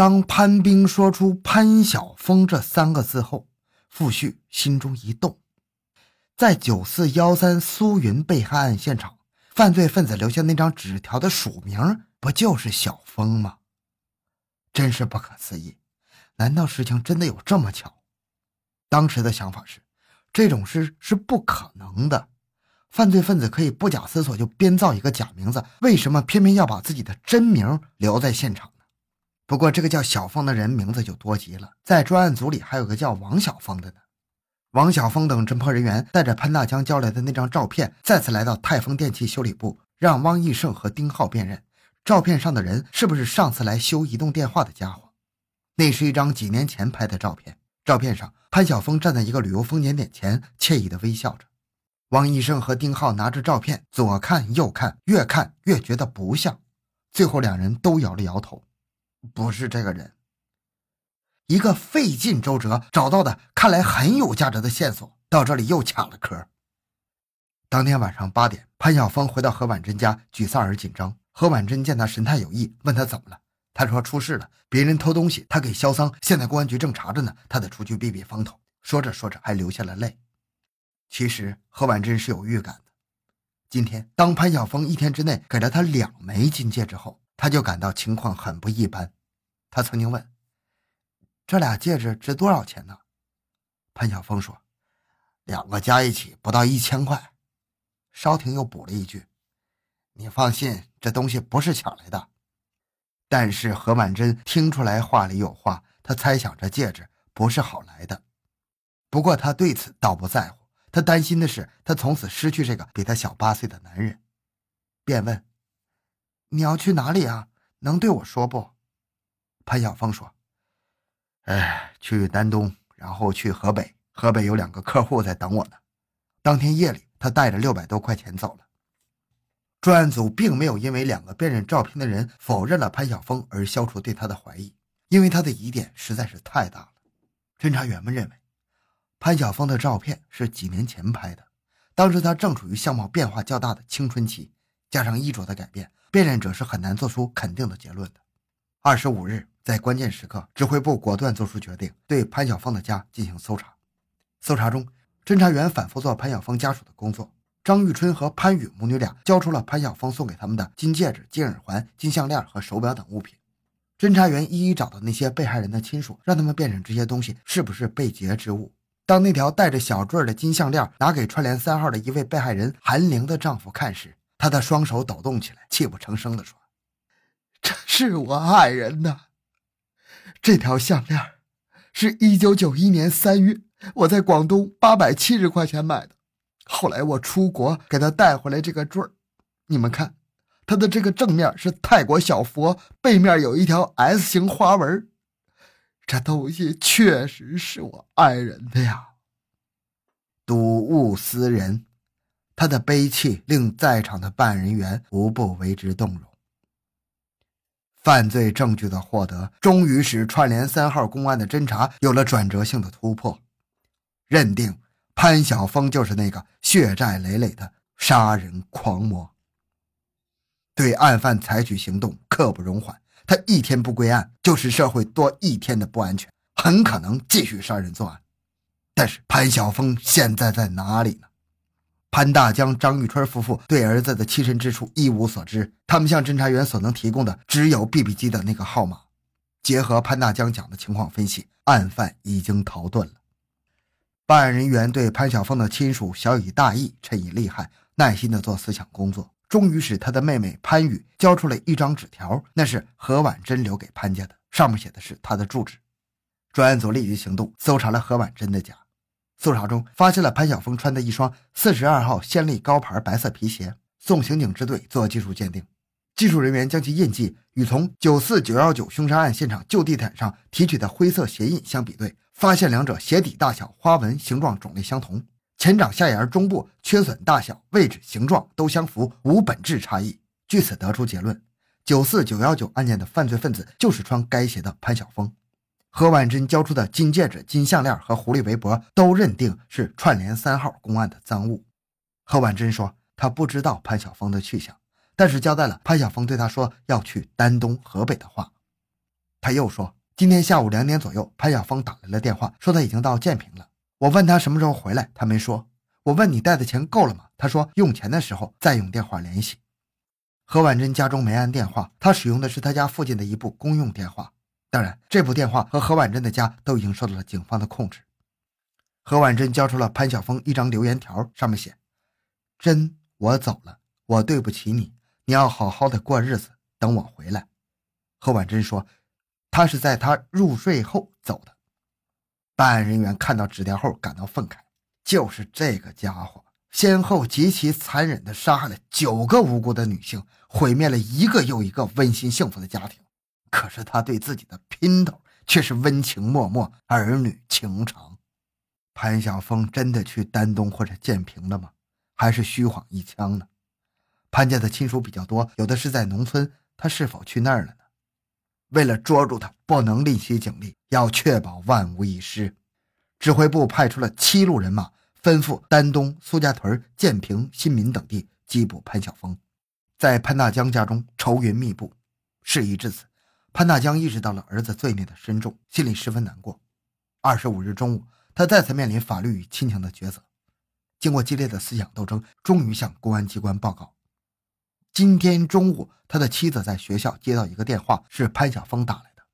当潘冰说出“潘晓峰”这三个字后，傅旭心中一动，在九四幺三苏云被害案现场，犯罪分子留下那张纸条的署名不就是小峰吗？真是不可思议！难道事情真的有这么巧？当时的想法是，这种事是不可能的。犯罪分子可以不假思索就编造一个假名字，为什么偏偏要把自己的真名留在现场？不过，这个叫小峰的人名字就多极了。在专案组里，还有个叫王小峰的呢。王小峰等侦破人员带着潘大江交来的那张照片，再次来到泰丰电器修理部，让汪义胜和丁浩辨认照片上的人是不是上次来修移动电话的家伙。那是一张几年前拍的照片，照片上潘晓峰站在一个旅游风景点前，惬意地微笑着。汪义胜和丁浩拿着照片左看右看，越看越觉得不像，最后两人都摇了摇头。不是这个人，一个费尽周折找到的，看来很有价值的线索，到这里又卡了壳。当天晚上八点，潘晓峰回到何婉珍家，沮丧而紧张。何婉珍见他神态有异，问他怎么了。他说出事了，别人偷东西，他给销赃，现在公安局正查着呢，他得出去避避风头。说着说着，还流下了泪。其实何婉珍是有预感的。今天，当潘晓峰一天之内给了他两枚金戒指后。他就感到情况很不一般。他曾经问：“这俩戒指值多少钱呢？”潘晓峰说：“两个加一起不到一千块。”稍婷又补了一句：“你放心，这东西不是抢来的。”但是何婉珍听出来话里有话，她猜想这戒指不是好来的。不过她对此倒不在乎，她担心的是她从此失去这个比她小八岁的男人，便问。你要去哪里啊？能对我说不？潘晓峰说：“哎，去丹东，然后去河北。河北有两个客户在等我呢。”当天夜里，他带着六百多块钱走了。专案组并没有因为两个辨认照片的人否认了潘晓峰而消除对他的怀疑，因为他的疑点实在是太大了。侦查员们认为，潘晓峰的照片是几年前拍的，当时他正处于相貌变化较大的青春期，加上衣着的改变。辨认者是很难做出肯定的结论的。二十五日，在关键时刻，指挥部果断做出决定，对潘晓峰的家进行搜查。搜查中，侦查员反复做潘晓峰家属的工作。张玉春和潘宇母女俩交出了潘晓峰送给他们的金戒指、金耳环、金项链和手表等物品。侦查员一一找到那些被害人的亲属，让他们辨认这些东西是不是被劫之物。当那条带着小坠的金项链拿给串联三号的一位被害人韩玲的丈夫看时，他的双手抖动起来，泣不成声地说：“这是我爱人的这条项链，是一九九一年三月我在广东八百七十块钱买的。后来我出国给他带回来这个坠儿，你们看，它的这个正面是泰国小佛，背面有一条 S 型花纹。这东西确实是我爱人的呀。睹物思人。”他的悲泣令在场的办案人员无不为之动容。犯罪证据的获得，终于使串联三号公安的侦查有了转折性的突破，认定潘晓峰就是那个血债累累的杀人狂魔。对案犯采取行动，刻不容缓。他一天不归案，就是社会多一天的不安全，很可能继续杀人作案。但是潘晓峰现在在哪里呢？潘大江、张玉春夫妇对儿子的栖身之处一无所知，他们向侦查员所能提供的只有 BB 机的那个号码。结合潘大江讲的情况分析，案犯已经逃遁了。办案人员对潘晓峰的亲属晓以大义，趁以利害，耐心地做思想工作，终于使他的妹妹潘宇交出了一张纸条，那是何婉珍留给潘家的，上面写的是他的住址。专案组立即行动，搜查了何婉珍的家。搜查中发现了潘晓峰穿的一双四十二号先例高牌白色皮鞋，送刑警支队做技术鉴定。技术人员将其印记与从九四九幺九凶杀案现场旧地毯上提取的灰色鞋印相比对，发现两者鞋底大小、花纹、形状、种类相同，前掌下沿中部缺损大小、位置、形状都相符，无本质差异。据此得出结论：九四九幺九案件的犯罪分子就是穿该鞋的潘晓峰。何婉珍交出的金戒指、金项链和狐狸围脖都认定是串联三号公案的赃物。何婉珍说，她不知道潘晓峰的去向，但是交代了潘晓峰对她说要去丹东、河北的话。他又说，今天下午两点左右，潘晓峰打来了电话，说他已经到建平了。我问他什么时候回来，他没说。我问你带的钱够了吗？他说用钱的时候再用电话联系。何婉珍家中没安电话，他使用的是他家附近的一部公用电话。当然，这部电话和何婉珍的家都已经受到了警方的控制。何婉珍交出了潘晓峰一张留言条，上面写：“真，我走了，我对不起你，你要好好的过日子，等我回来。”何婉珍说：“他是在他入睡后走的。”办案人员看到纸条后感到愤慨，就是这个家伙先后极其残忍地杀害了九个无辜的女性，毁灭了一个又一个温馨幸福的家庭。可是他对自己的姘头却是温情脉脉，儿女情长。潘晓峰真的去丹东或者建平了吗？还是虚晃一枪呢？潘家的亲属比较多，有的是在农村，他是否去那儿了呢？为了捉住他，不能吝惜警力，要确保万无一失。指挥部派出了七路人马，吩咐丹东、苏家屯、建平、新民等地缉捕潘晓峰。在潘大江家中，愁云密布。事已至此，潘大江意识到了儿子罪孽的深重，心里十分难过。二十五日中午。他再次面临法律与亲情的抉择，经过激烈的思想斗争，终于向公安机关报告。今天中午，他的妻子在学校接到一个电话，是潘晓峰打来的。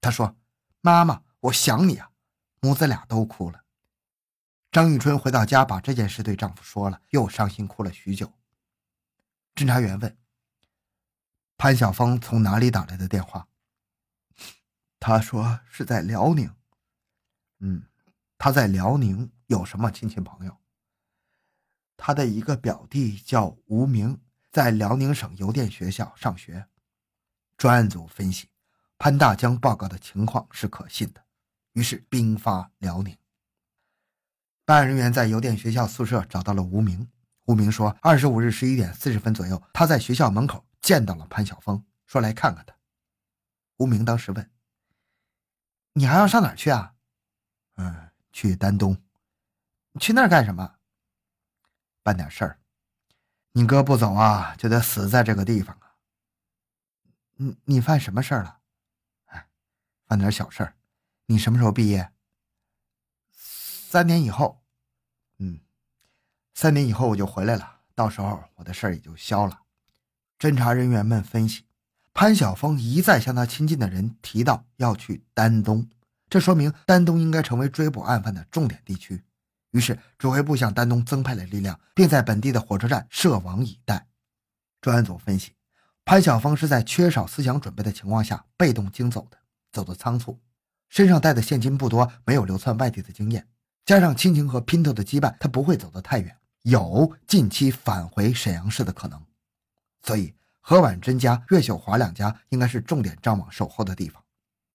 他说：“妈妈，我想你啊。”母子俩都哭了。张玉春回到家，把这件事对丈夫说了，又伤心哭了许久。侦查员问：“潘晓峰从哪里打来的电话？”他说：“是在辽宁。”嗯。他在辽宁有什么亲戚朋友？他的一个表弟叫吴明，在辽宁省邮电学校上学。专案组分析，潘大江报告的情况是可信的，于是兵发辽宁。办案人员在邮电学校宿舍找到了吴明。吴明说，二十五日十一点四十分左右，他在学校门口见到了潘晓峰，说来看看他。吴明当时问：“你还要上哪儿去啊？”“嗯。”去丹东，去那儿干什么？办点事儿。你哥不走啊，就得死在这个地方啊。你你犯什么事儿了？哎，犯点小事儿。你什么时候毕业？三年以后。嗯，三年以后我就回来了，到时候我的事儿也就消了。侦查人员们分析，潘晓峰一再向他亲近的人提到要去丹东。这说明丹东应该成为追捕案犯的重点地区，于是指挥部向丹东增派了力量，并在本地的火车站设网以待。专案组分析，潘晓峰是在缺少思想准备的情况下被动惊走的，走得仓促，身上带的现金不多，没有流窜外地的经验，加上亲情和姘头的羁绊，他不会走得太远，有近期返回沈阳市的可能。所以，何婉珍家、岳秀华两家应该是重点张网守候的地方。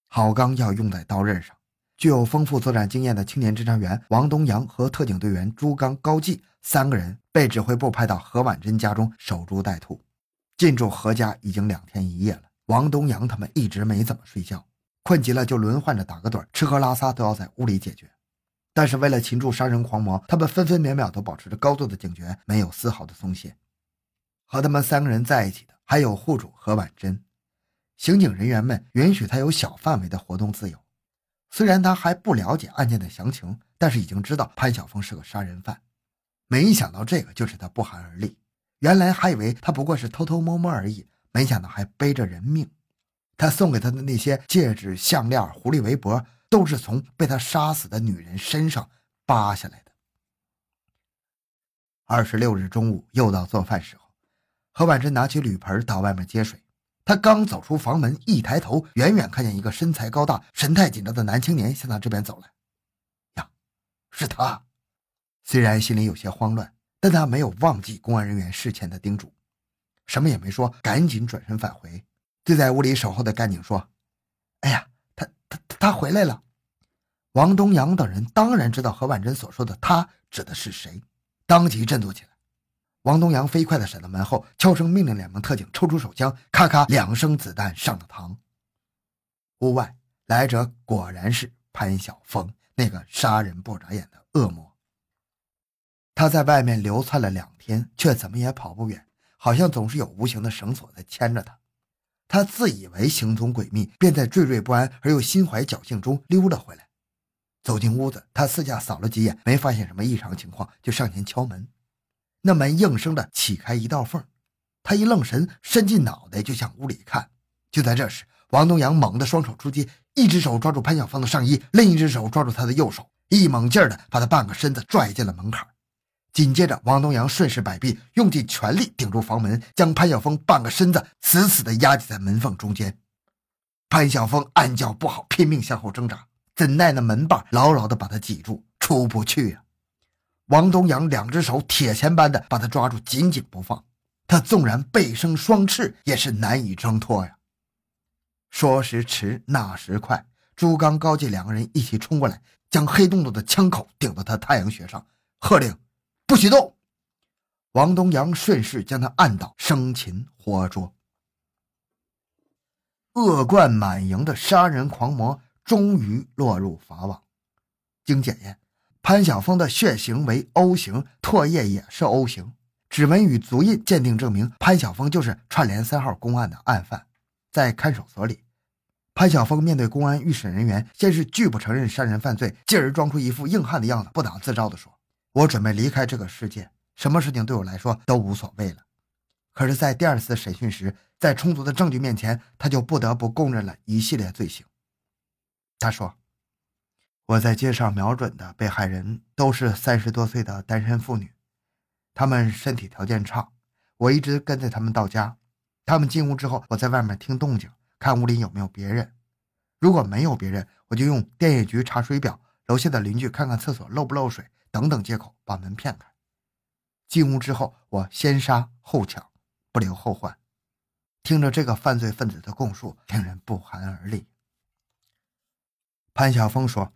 好钢要用在刀刃上。具有丰富作战经验的青年侦查员王东阳和特警队员朱刚、高继三个人被指挥部派到何婉珍家中守株待兔。进驻何家已经两天一夜了，王东阳他们一直没怎么睡觉，困极了就轮换着打个盹，吃喝拉撒都要在屋里解决。但是为了擒住杀人狂魔，他们分分秒秒都保持着高度的警觉，没有丝毫的松懈。和他们三个人在一起的还有户主何婉珍。刑警人员们允许他有小范围的活动自由，虽然他还不了解案件的详情，但是已经知道潘晓峰是个杀人犯。没想到这个就使他不寒而栗。原来还以为他不过是偷偷摸摸而已，没想到还背着人命。他送给他的那些戒指、项链、狐狸围脖，都是从被他杀死的女人身上扒下来的。二十六日中午，又到做饭时候，何婉珍拿起铝盆到外面接水。她刚走出房门，一抬头，远远看见一个身材高大、神态紧张的男青年向她这边走来。呀，是他！虽然心里有些慌乱，但他没有忘记公安人员事前的叮嘱，什么也没说，赶紧转身返回。对在屋里守候的干警说：“哎呀，他他他回来了！”王东阳等人当然知道何婉珍所说的“他”指的是谁，当即振作起来。王东阳飞快地闪到门后，悄声命令两名特警抽出手枪，咔咔两声子弹上了膛。屋外来者果然是潘晓峰，那个杀人不眨眼的恶魔。他在外面流窜了两天，却怎么也跑不远，好像总是有无形的绳索在牵着他。他自以为行踪诡秘，便在惴惴不安而又心怀侥幸中溜了回来。走进屋子，他四下扫了几眼，没发现什么异常情况，就上前敲门。那门应声的起开一道缝，他一愣神，伸进脑袋就向屋里看。就在这时，王东阳猛地双手出击，一只手抓住潘晓峰的上衣，另一只手抓住他的右手，一猛劲儿的把他半个身子拽进了门槛。紧接着，王东阳顺势摆臂，用尽全力顶住房门，将潘晓峰半个身子死死地压挤在门缝中间。潘晓峰暗叫不好，拼命向后挣扎，怎奈那门把牢牢地把他挤住，出不去呀！王东阳两只手铁钳般的把他抓住，紧紧不放。他纵然背生双翅，也是难以挣脱呀。说时迟，那时快，朱刚、高进两个人一起冲过来，将黑洞洞的枪口顶到他太阳穴上，喝令。不许动！王东阳顺势将他按倒，生擒活捉。恶贯满盈的杀人狂魔终于落入法网。经检验，潘晓峰的血型为 O 型，唾液也是 O 型，指纹与足印鉴定证明潘晓峰就是串联三号公案的案犯。在看守所里，潘晓峰面对公安预审人员，先是拒不承认杀人犯罪，继而装出一副硬汉的样子，不打自招的说。我准备离开这个世界，什么事情对我来说都无所谓了。可是，在第二次审讯时，在充足的证据面前，他就不得不供认了一系列罪行。他说：“我在街上瞄准的被害人都是三十多岁的单身妇女，她们身体条件差。我一直跟着他们到家，他们进屋之后，我在外面听动静，看屋里有没有别人。如果没有别人，我就用电业局查水表，楼下的邻居看看厕所漏不漏水。”等等借口把门骗开，进屋之后，我先杀后抢，不留后患。听着这个犯罪分子的供述，令人不寒而栗。潘晓峰说：“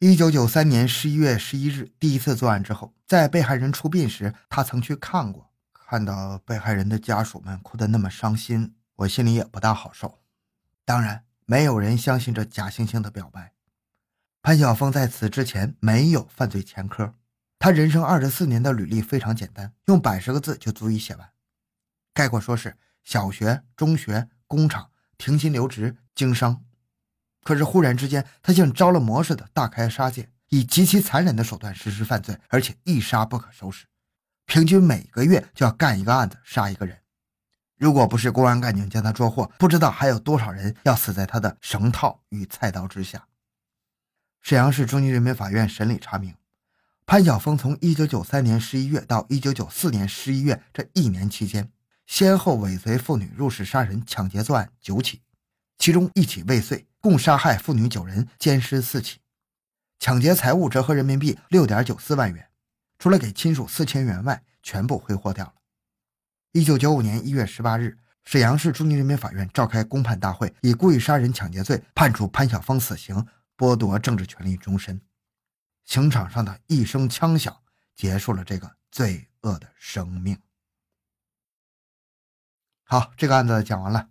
一九九三年十一月十一日第一次作案之后，在被害人出殡时，他曾去看过，看到被害人的家属们哭得那么伤心，我心里也不大好受。当然，没有人相信这假惺惺的表白。”潘晓峰在此之前没有犯罪前科，他人生二十四年的履历非常简单，用百十个字就足以写完。概括说是小学、中学、工厂停薪留职、经商。可是忽然之间，他像着了魔似的大开杀戒，以极其残忍的手段实施犯罪，而且一杀不可收拾，平均每个月就要干一个案子，杀一个人。如果不是公安干警将他捉获，不知道还有多少人要死在他的绳套与菜刀之下。沈阳市中级人民法院审理查明，潘晓峰从1993年11月到1994年11月这一年期间，先后尾随妇女入室杀人、抢劫作案九起，其中一起未遂，共杀害妇女九人，奸尸四起，抢劫财物折合人民币6.94万元，除了给亲属四千元外，全部挥霍掉了。1995年1月18日，沈阳市中级人民法院召开公判大会，以故意杀人、抢劫罪判处潘晓峰死刑。剥夺政治权利终身，刑场上的一声枪响，结束了这个罪恶的生命。好，这个案子讲完了。